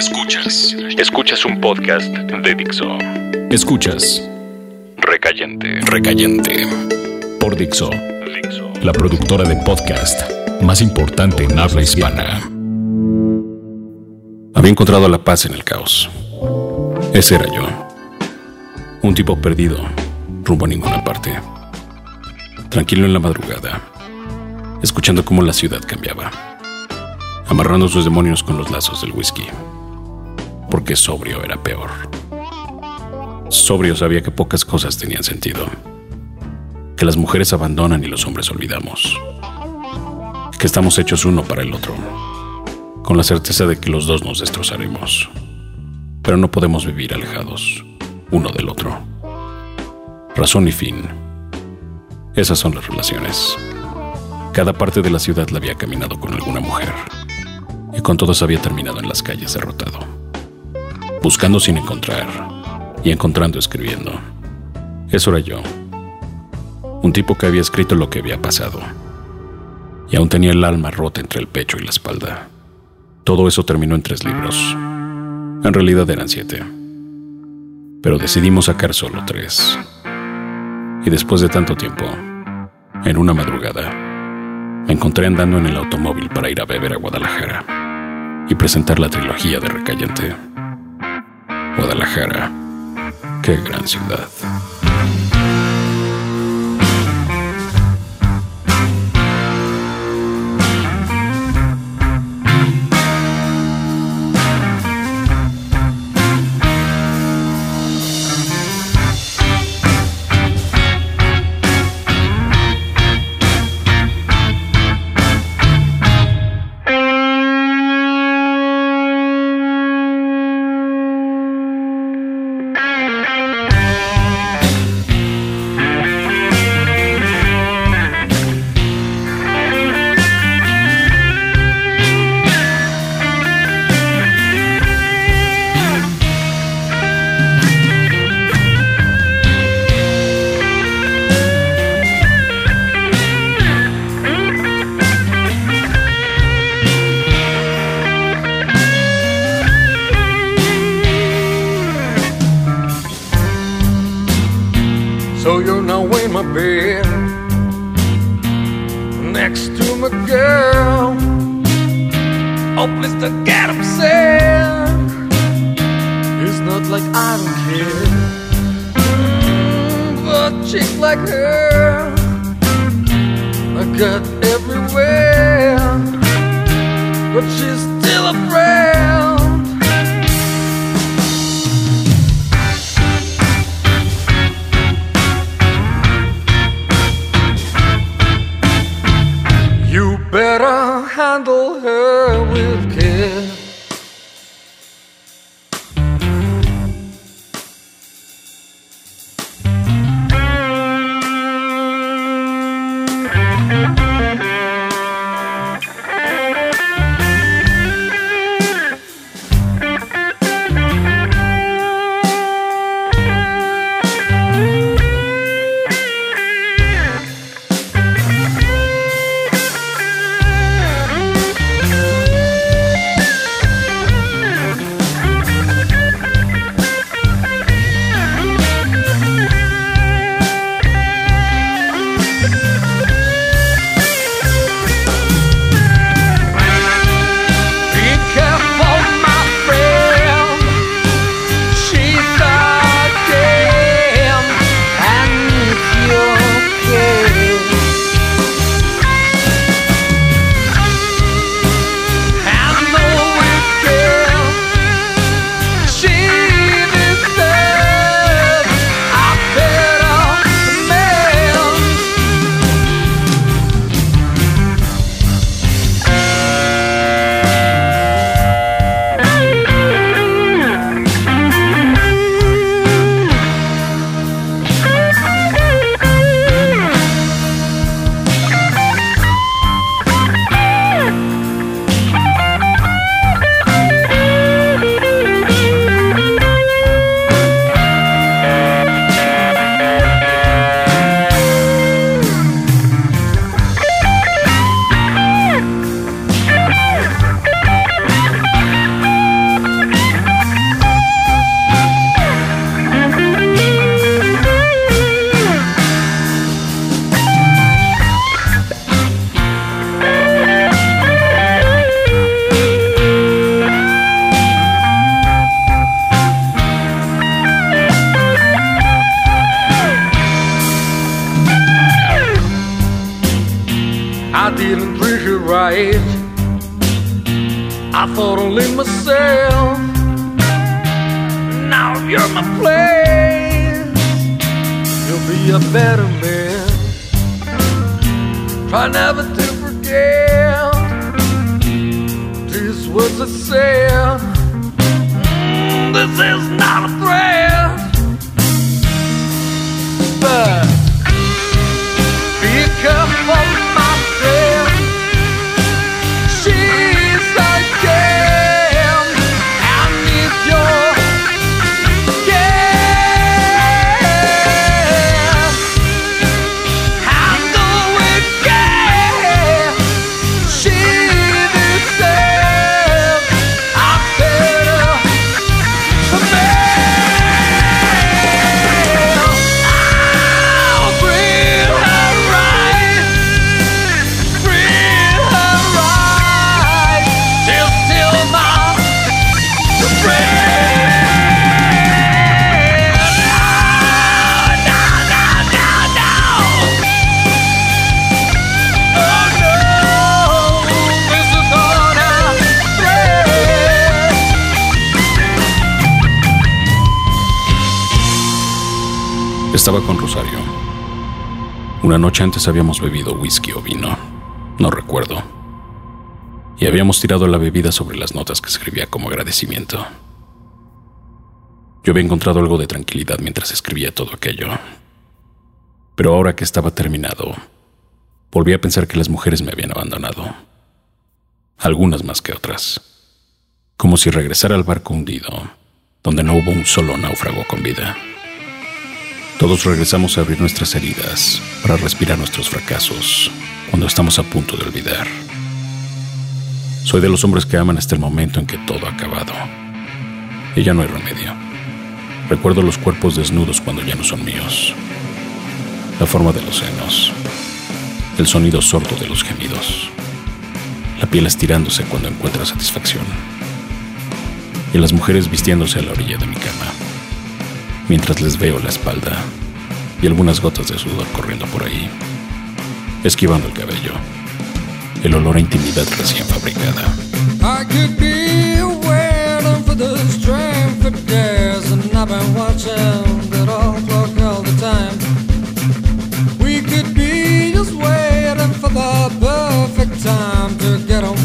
Escuchas. Escuchas un podcast de Dixo. Escuchas. Recayente. Recayente. Por Dixo. Dixo. La productora de podcast más importante en habla hispana. Había encontrado la paz en el caos. Ese era yo. Un tipo perdido, rumbo a ninguna parte. Tranquilo en la madrugada, escuchando cómo la ciudad cambiaba amarrando sus demonios con los lazos del whisky. Porque sobrio era peor. Sobrio sabía que pocas cosas tenían sentido. Que las mujeres abandonan y los hombres olvidamos. Que estamos hechos uno para el otro. Con la certeza de que los dos nos destrozaremos. Pero no podemos vivir alejados, uno del otro. Razón y fin. Esas son las relaciones. Cada parte de la ciudad la había caminado con alguna mujer y con todos había terminado en las calles derrotado, buscando sin encontrar y encontrando escribiendo. Eso era yo, un tipo que había escrito lo que había pasado y aún tenía el alma rota entre el pecho y la espalda. Todo eso terminó en tres libros. En realidad eran siete, pero decidimos sacar solo tres. Y después de tanto tiempo, en una madrugada, me encontré andando en el automóvil para ir a beber a Guadalajara y presentar la trilogía de Recayente. Guadalajara, qué gran ciudad. Una noche antes habíamos bebido whisky o vino, no recuerdo. Y habíamos tirado la bebida sobre las notas que escribía como agradecimiento. Yo había encontrado algo de tranquilidad mientras escribía todo aquello. Pero ahora que estaba terminado, volví a pensar que las mujeres me habían abandonado. Algunas más que otras. Como si regresara al barco hundido, donde no hubo un solo náufrago con vida. Todos regresamos a abrir nuestras heridas para respirar nuestros fracasos cuando estamos a punto de olvidar. Soy de los hombres que aman hasta el momento en que todo ha acabado. Y ya no hay remedio. Recuerdo los cuerpos desnudos cuando ya no son míos. La forma de los senos. El sonido sordo de los gemidos. La piel estirándose cuando encuentra satisfacción. Y las mujeres vistiéndose a la orilla de mi cama mientras les veo la espalda y algunas gotas de sudor corriendo por ahí, esquivando el cabello, el olor a intimidad recién fabricada. Waiting for the perfect time to get on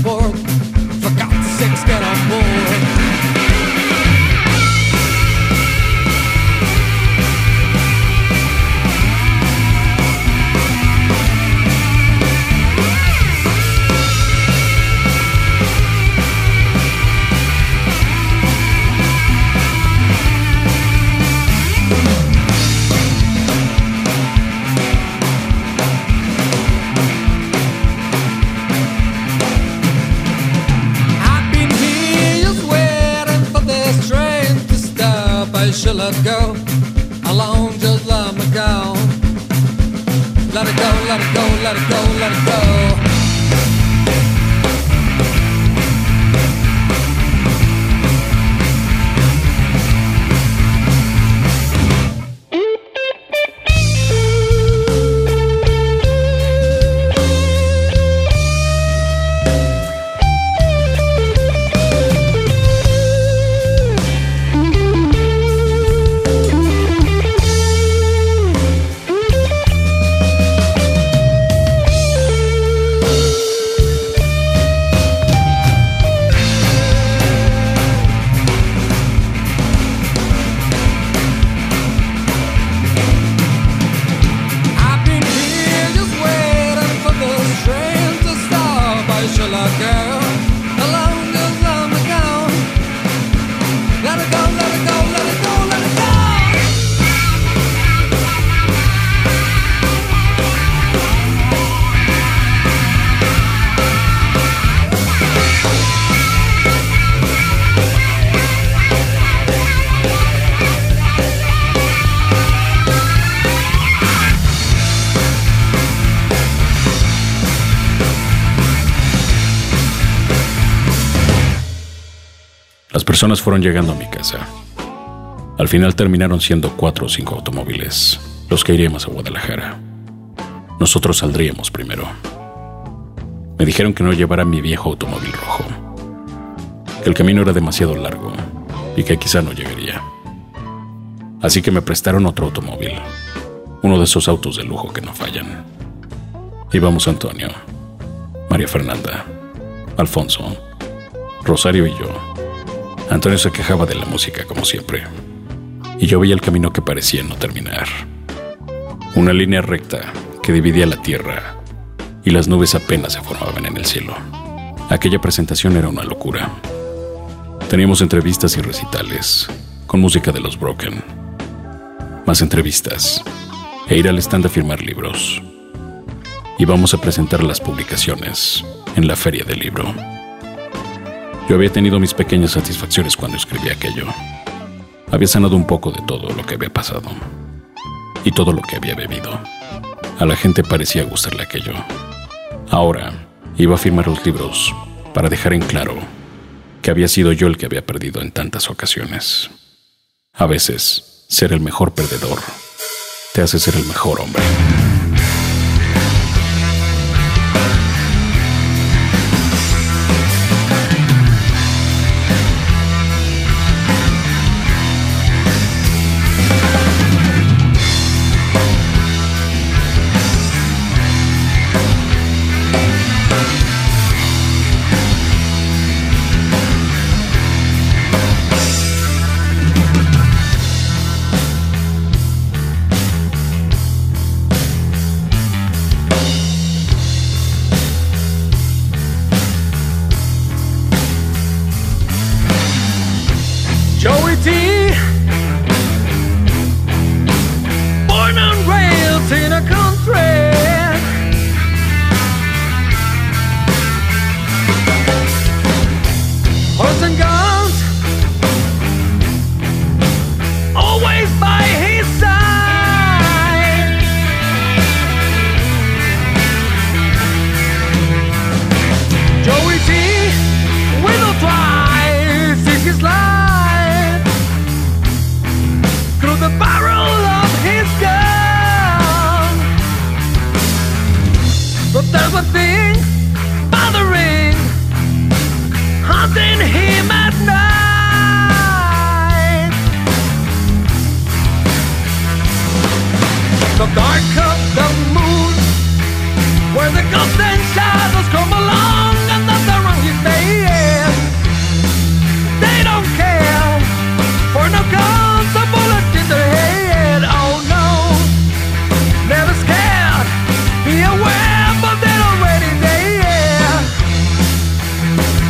should let go. Alone, just let me go. Let it go, let it go, let it go, let it go. Personas fueron llegando a mi casa. Al final terminaron siendo cuatro o cinco automóviles los que iríamos a Guadalajara. Nosotros saldríamos primero. Me dijeron que no llevara mi viejo automóvil rojo, que el camino era demasiado largo y que quizá no llegaría. Así que me prestaron otro automóvil, uno de esos autos de lujo que no fallan. Íbamos Antonio, María Fernanda, Alfonso, Rosario y yo. Antonio se quejaba de la música como siempre, y yo veía el camino que parecía no terminar. Una línea recta que dividía la tierra y las nubes apenas se formaban en el cielo. Aquella presentación era una locura. Teníamos entrevistas y recitales, con música de los Broken. Más entrevistas, e ir al stand a firmar libros. Íbamos a presentar las publicaciones en la feria del libro. Yo había tenido mis pequeñas satisfacciones cuando escribí aquello. Había sanado un poco de todo lo que había pasado y todo lo que había bebido. A la gente parecía gustarle aquello. Ahora iba a firmar los libros para dejar en claro que había sido yo el que había perdido en tantas ocasiones. A veces, ser el mejor perdedor te hace ser el mejor hombre.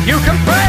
You can pray.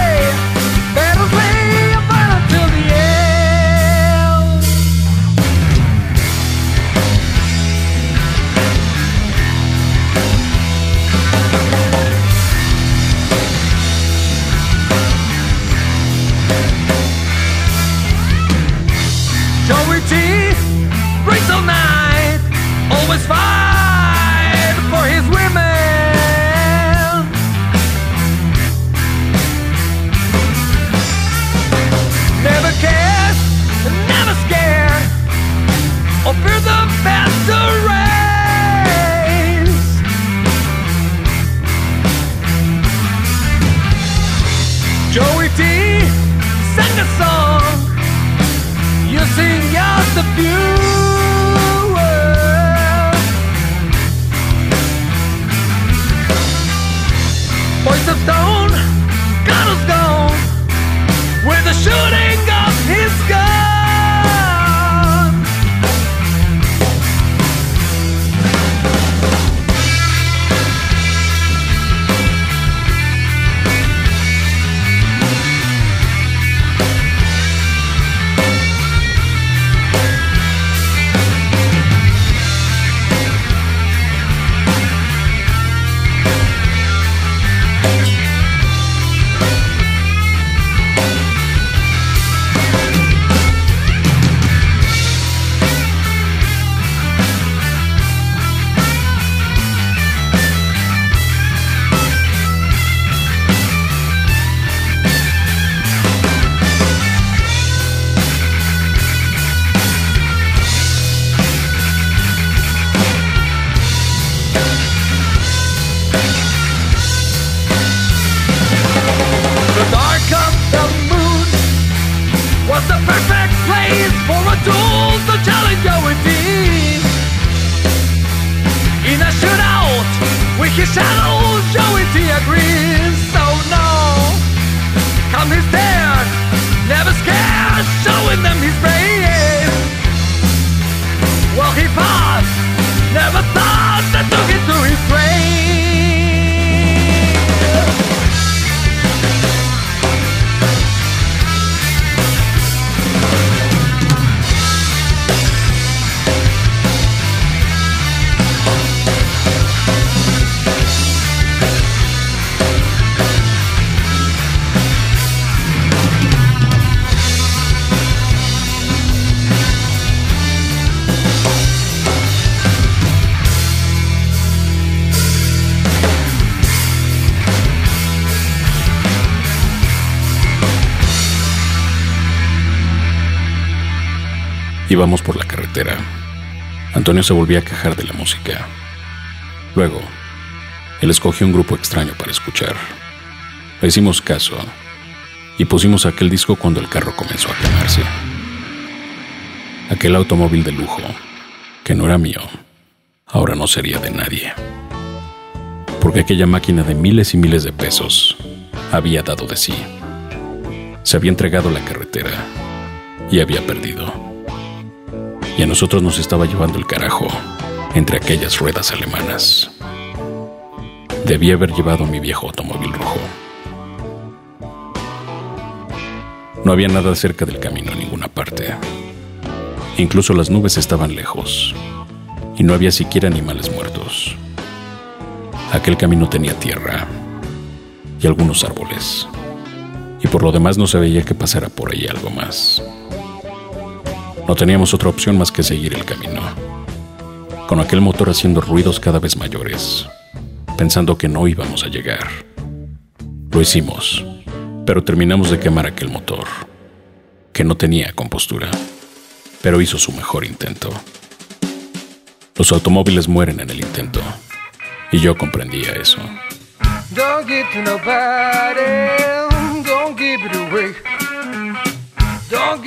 Íbamos por la carretera. Antonio se volvía a quejar de la música. Luego, él escogió un grupo extraño para escuchar. Le hicimos caso y pusimos aquel disco cuando el carro comenzó a quemarse. Aquel automóvil de lujo, que no era mío, ahora no sería de nadie. Porque aquella máquina de miles y miles de pesos había dado de sí. Se había entregado la carretera y había perdido y a nosotros nos estaba llevando el carajo entre aquellas ruedas alemanas. Debía haber llevado mi viejo automóvil rojo. No había nada cerca del camino en ninguna parte. Incluso las nubes estaban lejos y no había siquiera animales muertos. Aquel camino tenía tierra y algunos árboles. Y por lo demás no se veía que pasara por ahí algo más. No teníamos otra opción más que seguir el camino, con aquel motor haciendo ruidos cada vez mayores, pensando que no íbamos a llegar. Lo hicimos, pero terminamos de quemar aquel motor, que no tenía compostura, pero hizo su mejor intento. Los automóviles mueren en el intento, y yo comprendía eso. Don't get to nobody, don't it away.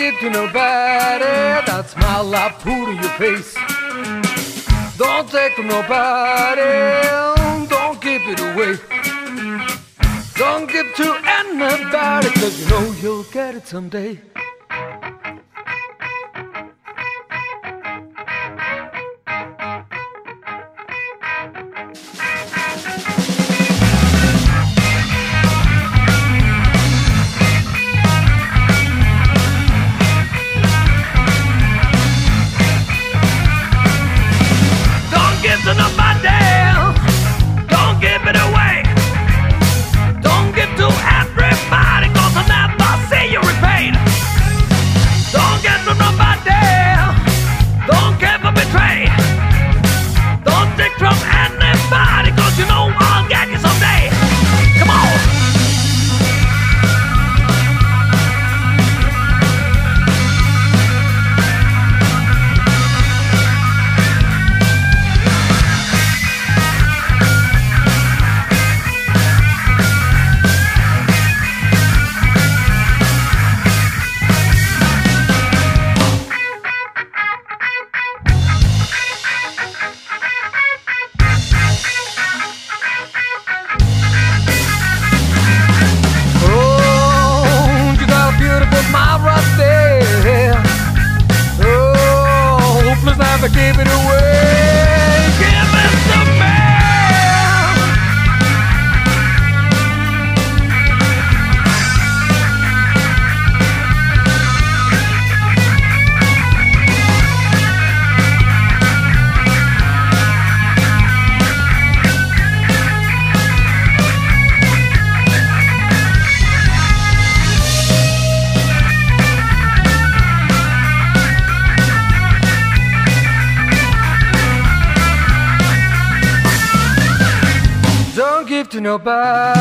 Give to nobody that smile I put in your face. Don't take from nobody, don't give it away. Don't give to anybody, cause you know you'll get it someday. Never give it away. Nobody,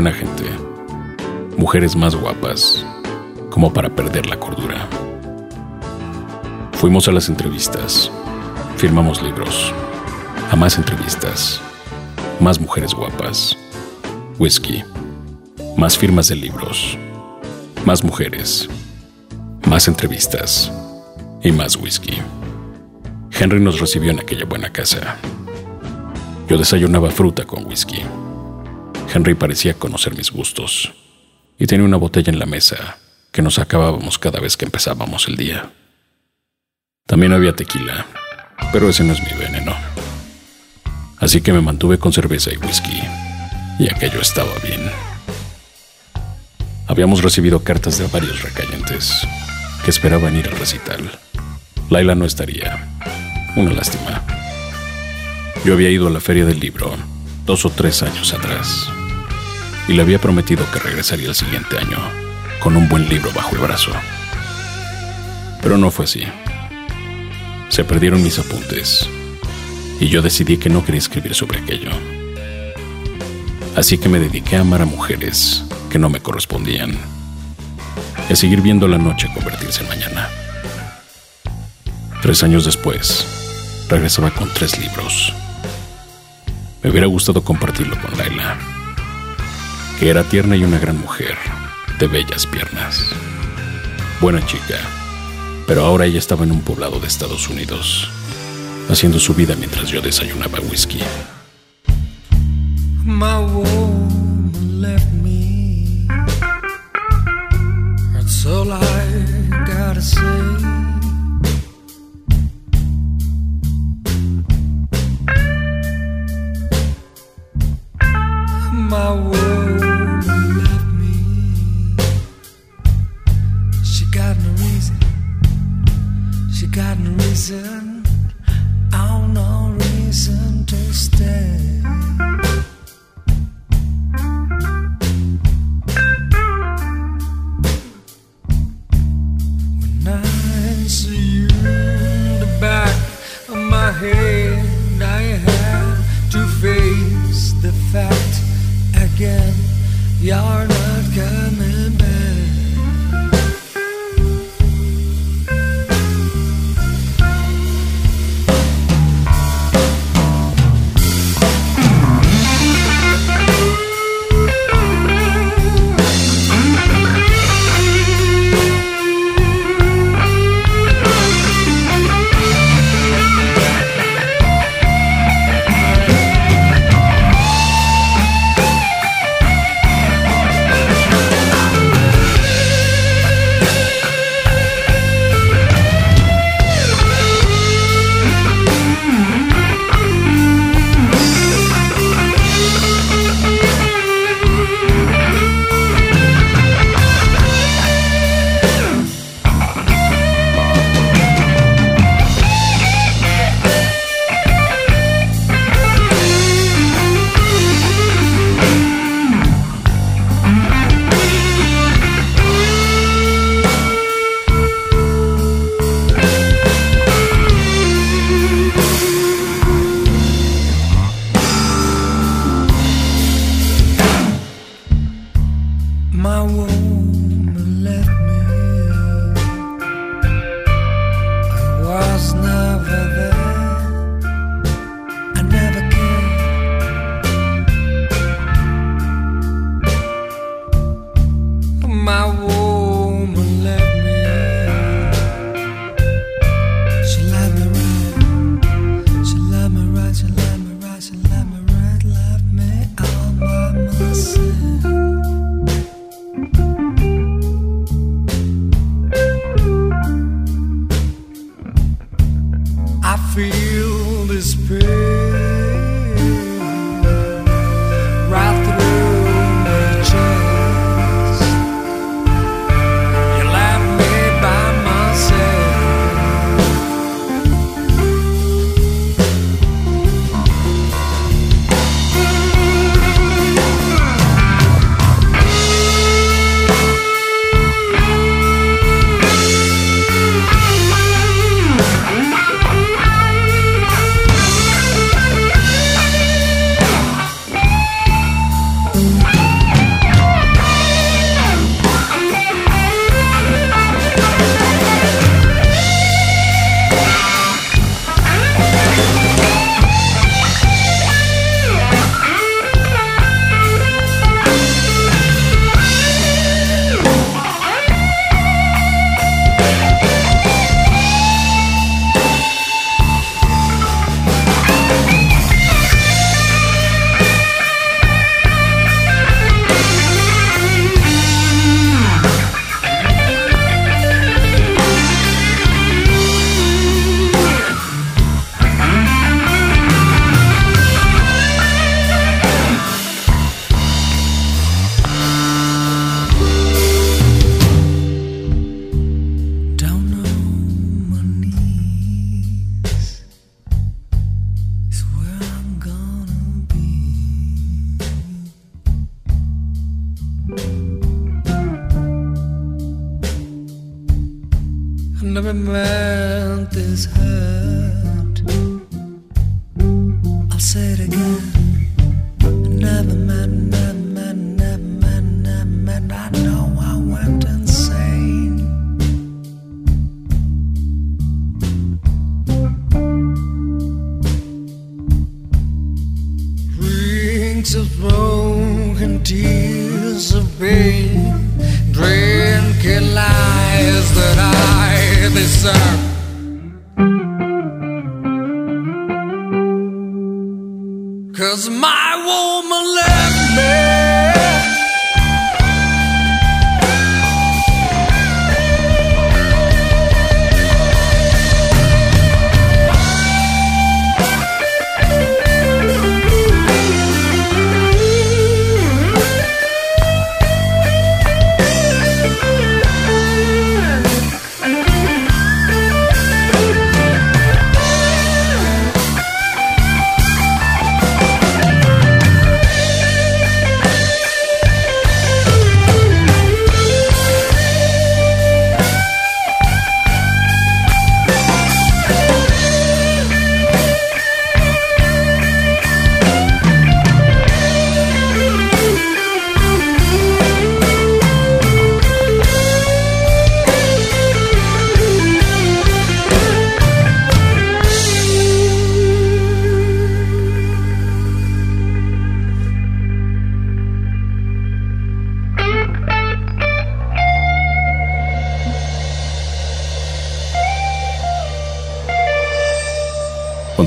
Buena gente. Mujeres más guapas. Como para perder la cordura. Fuimos a las entrevistas. Firmamos libros. A más entrevistas. Más mujeres guapas. Whisky. Más firmas de libros. Más mujeres. Más entrevistas. Y más whisky. Henry nos recibió en aquella buena casa. Yo desayunaba fruta con whisky. Henry parecía conocer mis gustos y tenía una botella en la mesa que nos acabábamos cada vez que empezábamos el día. También había tequila, pero ese no es mi veneno. Así que me mantuve con cerveza y whisky, y aquello estaba bien. Habíamos recibido cartas de varios recayentes que esperaban ir al recital. Laila no estaría. Una lástima. Yo había ido a la feria del libro dos o tres años atrás y le había prometido que regresaría el siguiente año con un buen libro bajo el brazo. Pero no fue así. Se perdieron mis apuntes y yo decidí que no quería escribir sobre aquello. Así que me dediqué a amar a mujeres que no me correspondían y a seguir viendo la noche convertirse en mañana. Tres años después, regresaba con tres libros. Me hubiera gustado compartirlo con Laila, que era tierna y una gran mujer, de bellas piernas. Buena chica, pero ahora ella estaba en un poblado de Estados Unidos, haciendo su vida mientras yo desayunaba whisky. My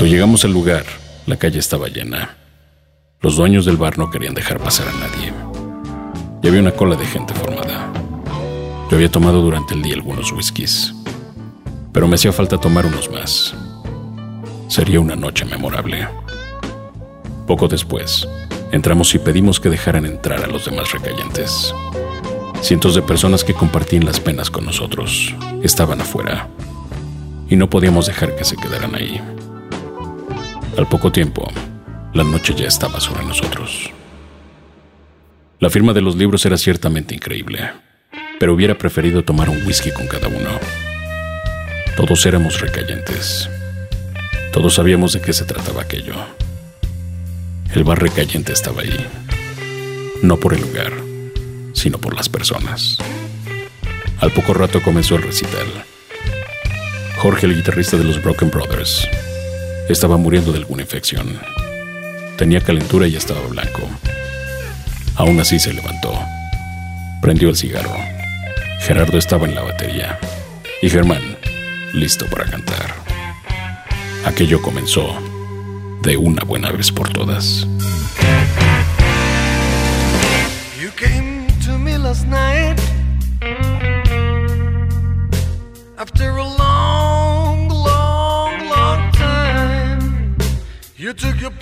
Cuando llegamos al lugar, la calle estaba llena. Los dueños del bar no querían dejar pasar a nadie. Y había una cola de gente formada. Yo había tomado durante el día algunos whiskies, pero me hacía falta tomar unos más. Sería una noche memorable. Poco después, entramos y pedimos que dejaran entrar a los demás recayentes. Cientos de personas que compartían las penas con nosotros estaban afuera y no podíamos dejar que se quedaran ahí. Al poco tiempo, la noche ya estaba sobre nosotros. La firma de los libros era ciertamente increíble, pero hubiera preferido tomar un whisky con cada uno. Todos éramos recayentes. Todos sabíamos de qué se trataba aquello. El bar recayente estaba ahí, no por el lugar, sino por las personas. Al poco rato comenzó el recital. Jorge, el guitarrista de los Broken Brothers, estaba muriendo de alguna infección. Tenía calentura y estaba blanco. Aún así se levantó. Prendió el cigarro. Gerardo estaba en la batería. Y Germán, listo para cantar. Aquello comenzó de una buena vez por todas. You took your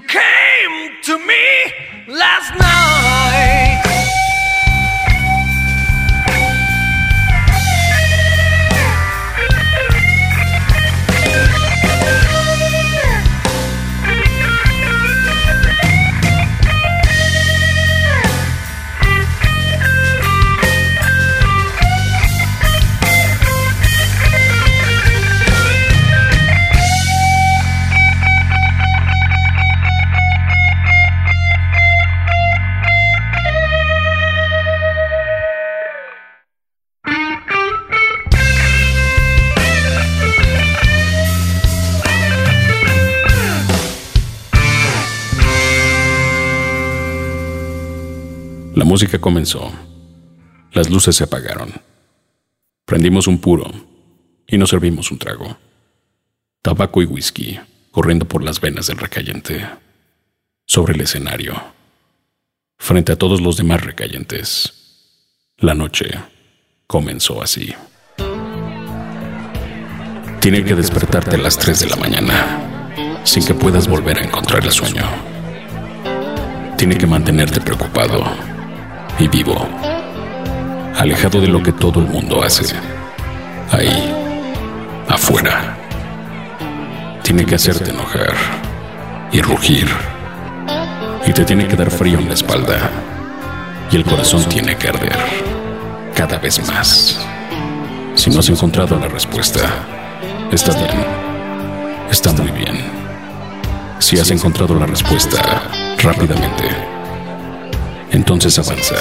You came to me last night. Música comenzó. Las luces se apagaron. Prendimos un puro y nos servimos un trago. Tabaco y whisky corriendo por las venas del recayente. Sobre el escenario, frente a todos los demás recayentes, la noche comenzó así. Tiene que despertarte a las 3 de la mañana, sin que puedas volver a encontrar el sueño. Tiene que mantenerte preocupado y vivo, alejado de lo que todo el mundo hace, ahí, afuera. Tiene que hacerte enojar y rugir, y te tiene que dar frío en la espalda, y el corazón tiene que arder cada vez más. Si no has encontrado la respuesta, está bien, está muy bien. Si has encontrado la respuesta rápidamente, entonces avanza.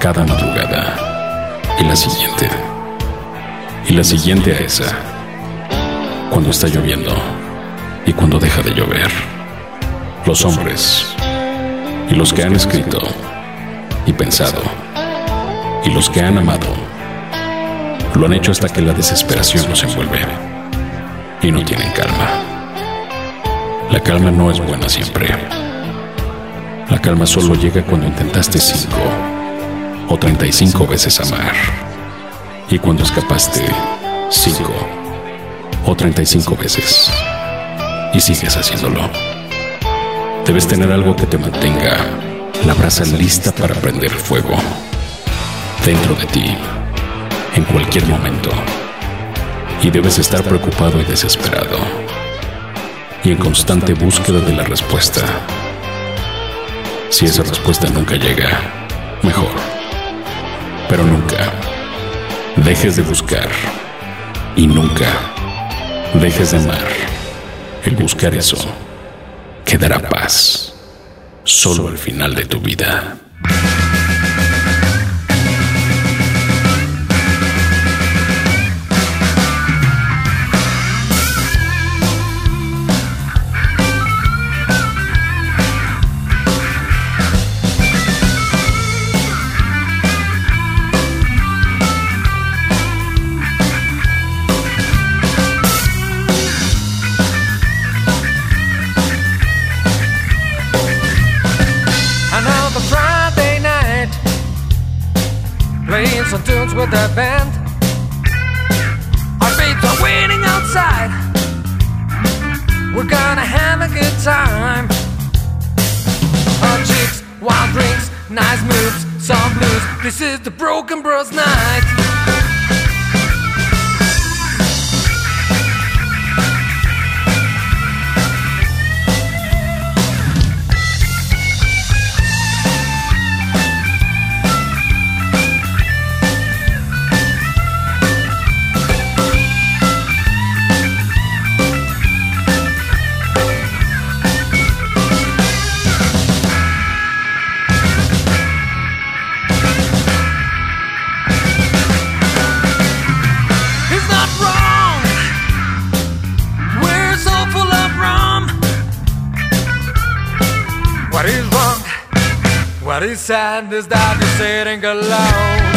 Cada madrugada. Y la siguiente. Y la siguiente a esa. Cuando está lloviendo. Y cuando deja de llover. Los hombres. Y los que han escrito. Y pensado. Y los que han amado. Lo han hecho hasta que la desesperación los envuelve. Y no tienen calma. La calma no es buena siempre calma solo llega cuando intentaste cinco o treinta y cinco veces amar. Y cuando escapaste cinco o treinta y cinco veces. Y sigues haciéndolo. Debes tener algo que te mantenga la brasa lista para prender fuego. Dentro de ti. En cualquier momento. Y debes estar preocupado y desesperado. Y en constante búsqueda de la respuesta si esa respuesta nunca llega, mejor. Pero nunca dejes de buscar y nunca dejes de amar. El buscar eso que dará paz solo al final de tu vida. Some with the band. Our feet are waiting outside. We're gonna have a good time. Hot chicks, wild drinks, nice moves, some blues. This is the Broken Bros night. What is sad is that you're sitting alone.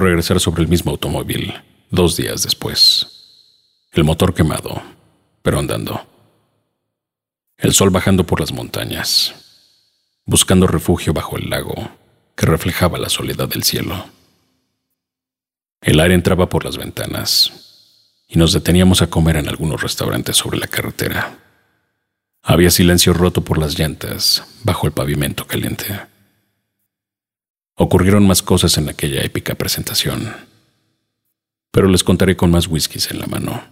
Regresar sobre el mismo automóvil dos días después. El motor quemado, pero andando. El sol bajando por las montañas, buscando refugio bajo el lago que reflejaba la soledad del cielo. El aire entraba por las ventanas y nos deteníamos a comer en algunos restaurantes sobre la carretera. Había silencio roto por las llantas bajo el pavimento caliente. Ocurrieron más cosas en aquella épica presentación, pero les contaré con más whiskies en la mano,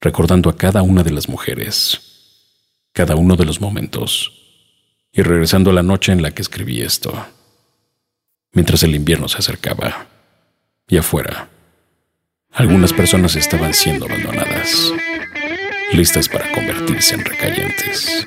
recordando a cada una de las mujeres, cada uno de los momentos, y regresando a la noche en la que escribí esto, mientras el invierno se acercaba y afuera, algunas personas estaban siendo abandonadas, listas para convertirse en recayentes.